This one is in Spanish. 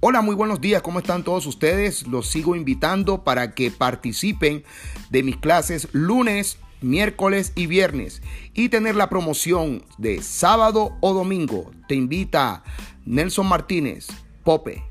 Hola, muy buenos días, ¿cómo están todos ustedes? Los sigo invitando para que participen de mis clases lunes, miércoles y viernes y tener la promoción de sábado o domingo. Te invita Nelson Martínez, Pope.